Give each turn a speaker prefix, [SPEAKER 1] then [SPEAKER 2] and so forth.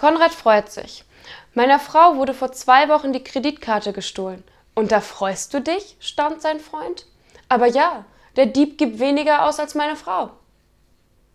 [SPEAKER 1] Konrad freut sich. Meiner Frau wurde vor zwei Wochen die Kreditkarte gestohlen. Und da freust du dich? staunt sein Freund. Aber ja, der Dieb gibt weniger aus als meine Frau.